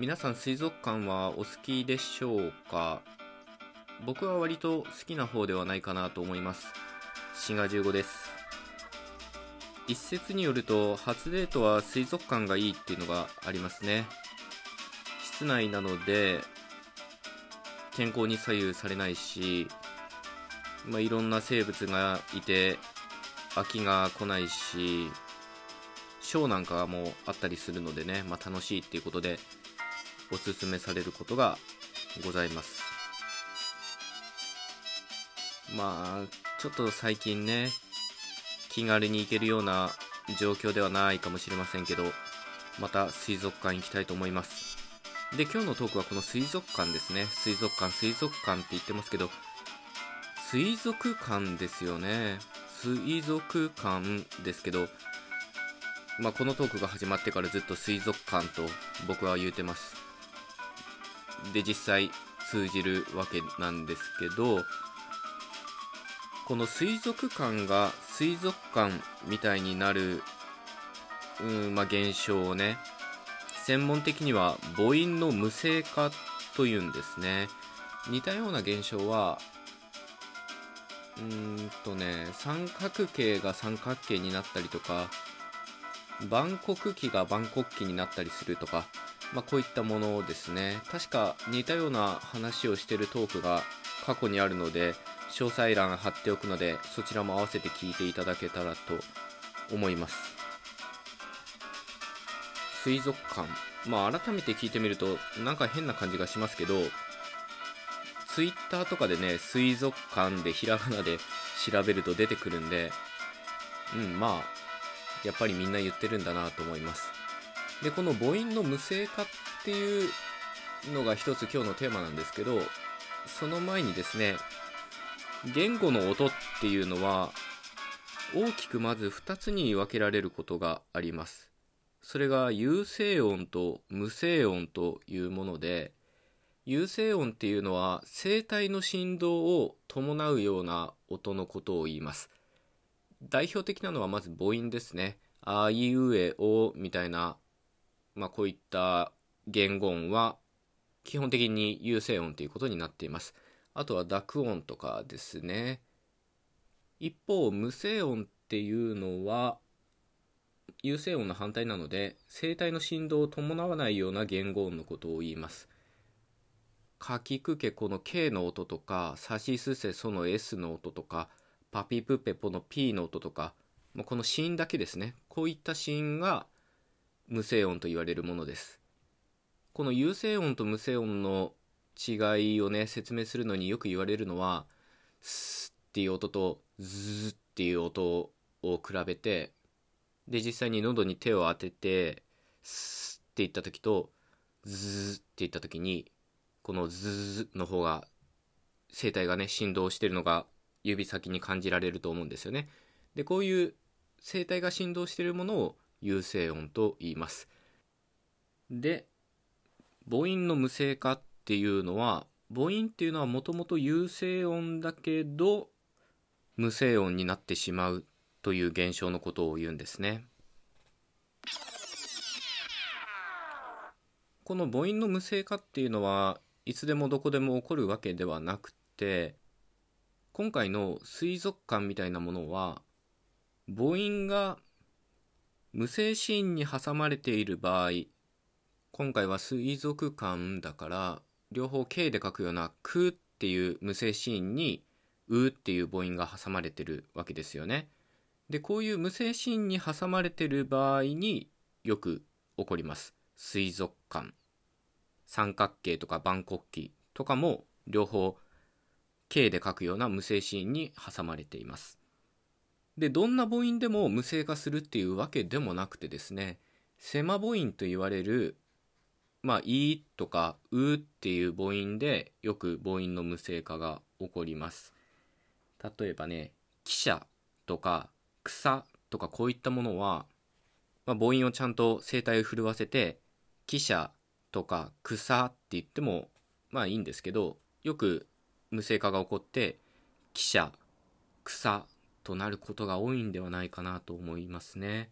皆さん水族館はお好きでしょうか？僕は割と好きな方ではないかなと思います。滋賀15です。一説によると初デートは水族館がいいっていうのがありますね。室内なので天候に左右されないし、まあ、いろんな生物がいて飽きが来ないしショーなんかもあったりするのでね、まあ、楽しいっていうことでおすすめされることがございます。まあちょっと最近ね気軽に行けるような状況ではないかもしれませんけどまた水族館行きたいと思います。で今日のトークはこの水族館ですね。水族館水族館って言ってますけど水族館ですよね。水族館ですけどまあ、このトークが始まってからずっと水族館と僕は言うてます。で実際通じるわけなんですけどこの水族館が水族館みたいになる、うんまあ、現象をね専門的には母音の無声化というんですね。似たような現象はうーんとね三角形が三角形になったりとか万国旗が万国旗になったりするとか、まあ、こういったものですね確か似たような話をしてるトークが過去にあるので詳細欄貼っておくのでそちらも合わせて聞いていただけたらと思います。水族館。まあ改めて聞いてみるとなんか変な感じがしますけどツイッターとかでね水族館でひらがなで調べると出てくるんでうんまあやっぱりみんな言ってるんだなと思います。でこの母音の無声化っていうのが一つ今日のテーマなんですけどその前にですね言語の音っていうのは大きくまず2つに分けられることがありますそれが有声音と無声音というもので有声音っていうのは声帯の振動を伴うような音のことを言います代表的なのはまず母音ですね。あいうえおみたいな、まあ、こういった言語音は基本的に有声音ということになっています。あとは濁音とかですね。一方、無声音っていうのは有声音の反対なので声帯の振動を伴わないような言語音のことを言います。かきくけこの K の音とか、さしすせその S の音とか、パピプペポの P の音とか、まあ、この子音だけですねこういった子音が無声音と言われるものですこの有声音と無声音の違いをね説明するのによく言われるのはスっていう音とズっていう音を比べてで実際に喉に手を当ててスって言った時とズって言った時にこのズの方が声帯がね振動してるのが指先に感じられると思うんですよね。でこういう声帯が振動してるものを有声音と言います。で母音の無声化っていうのは母音っていうのはもともと有声音だけど無声音になってしまうという現象のことを言うんですね。この母音の無声化っていうのはいつでもどこでも起こるわけではなくて今回の水族館みたいなものは母音が無声シーンに挟まれている場合今回は水族館だから両方 K で書くような「く」っていう無声シーンに「う」っていう母音が挟まれてるわけですよね。でこういう無声シーンに挟まれてる場合によく起こります。水族館三角形とか万国旗とかも両方 K で書くような無声シーンに挟まれています。で、どんな母音でも無声化するっていうわけでもなくてですね、セマ母音と言われる、まあ、いとかうっていう母音でよく母音の無声化が起こります。例えばね、汽車とか草とかこういったものは、まあ、母音をちゃんと声帯を震わせて、汽車とか草って言ってもまあいいんですけど、よく無声化が起こって汽車草となることが多いんではないかなと思いますね。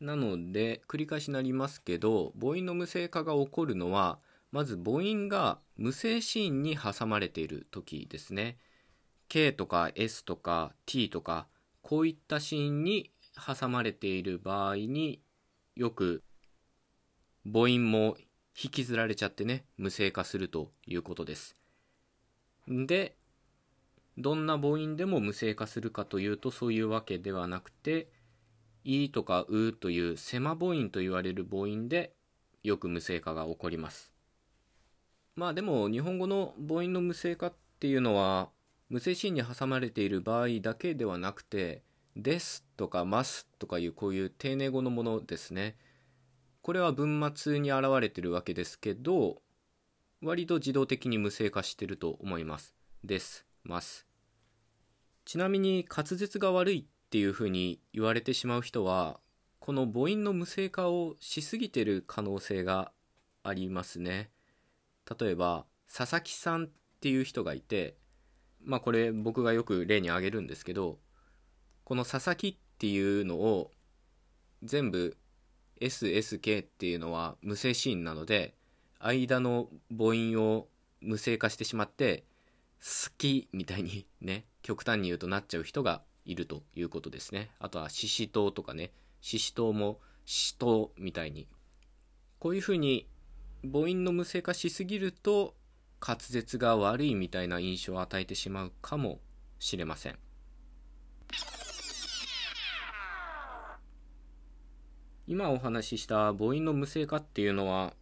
なので繰り返しになりますけど母音の無声化が起こるのはまず母音が無声シーンに挟まれている時ですね。K とか S とか T とかこういったシーンに挟まれている場合によく母音も引きずられちゃってね無声化するということです。でどんな母音でも無声化するかというとそういうわけではなくて「い」とか「う」という狭母音と言われる母音でよく無声化が起こります。まあでも日本語の母音の無声化っていうのは無声シーンに挟まれている場合だけではなくて「です」とか「ます」とかいうこういう丁寧語のものですね。これは文末に現れてるわけですけど割と自動的に無声化してると思います。です。ます。ちなみに滑舌が悪いっていうふうに言われてしまう人はこの母音の無声化をしすぎてる可能性がありますね。例えば佐々木さんっていう人がいてまあこれ僕がよく例に挙げるんですけどこの佐々木っていうのを全部 SSK っていうのは無声シーンなので間の母音を無声化してしまって好きみたいにね極端に言うとなっちゃう人がいるということですね。あとはししとうとかねししとうもしとうみたいに。こういうふうに母音の無声化しすぎると滑舌が悪いみたいな印象を与えてしまうかもしれません。今お話しした母音の無声化っていうのは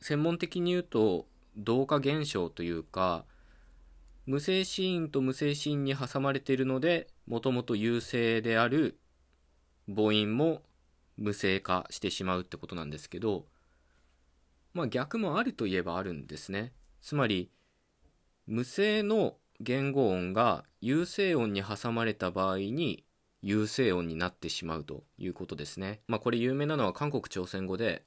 専門的に言うと同化現象というか無声シーンと無声シーンに挟まれているのでもともと優勢である母音も無声化してしまうってことなんですけどまあ逆もあるといえばあるんですねつまり無声の言語音が有声音に挟まれた場合に有声音になってしまうということですね。まあこれ有名なのは韓国朝鮮語で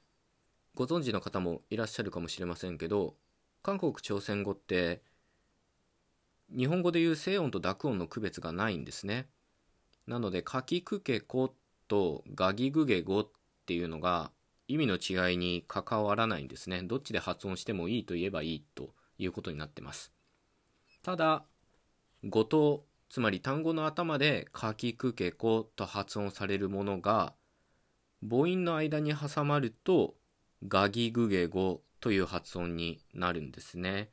ご存知の方もいらっしゃるかもしれませんけど韓国朝鮮語って日本語でいう声音と濁音の区別がないんですね。なので、かきくけことガギグゲゴっていうのが意味の違いに関わらないんですね。どっちで発音してもいいと言えばいいということになってます。ただ、語頭、つまり単語の頭でかきくけこと発音されるものが母音の間に挟まるとガギグゲゴという発音になるんですね。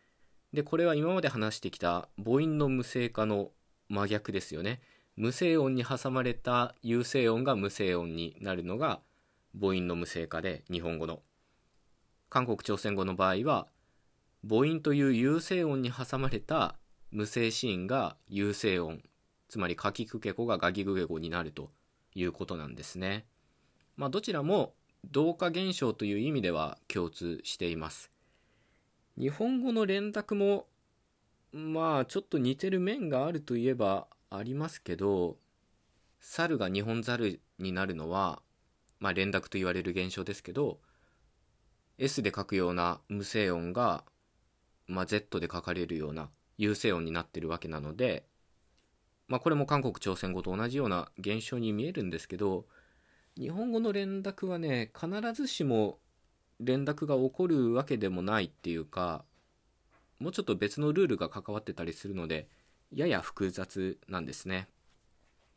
で、これは今まで話してきた母音の無声化の真逆ですよね。無声音に挟まれた有声音が無声音になるのが母音の無声化で日本語の。韓国朝鮮語の場合は母音という有声音に挟まれた無声シーンが有声音つまりかきくけこがガギグゲ語になるということなんですね。まあどちらも同化現象という意味では共通しています。日本語の連絡もまあちょっと似てる面があるといえばありますけど猿が日本猿になるのはまあ、連絡と言われる現象ですけど S で書くような無声音が、まあ、Z で書かれるような有声音になってるわけなので、まあ、これも韓国朝鮮語と同じような現象に見えるんですけど日本語の連絡はね必ずしも連絡が起こるわけでもないっていうかもうちょっと別のルールが関わってたりするのでやや複雑なんですね。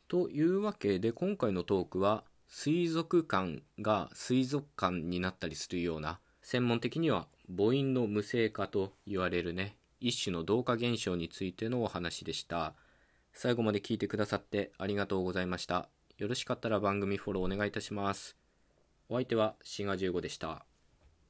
というわけで今回のトークは水族館が水族館になったりするような専門的には母音の無声化と言われるね一種の同化現象についてのお話でした。最後まで聞いてくださってありがとうございました。よろしかったら番組フォローお願いいたします。お相手はシガ15でした。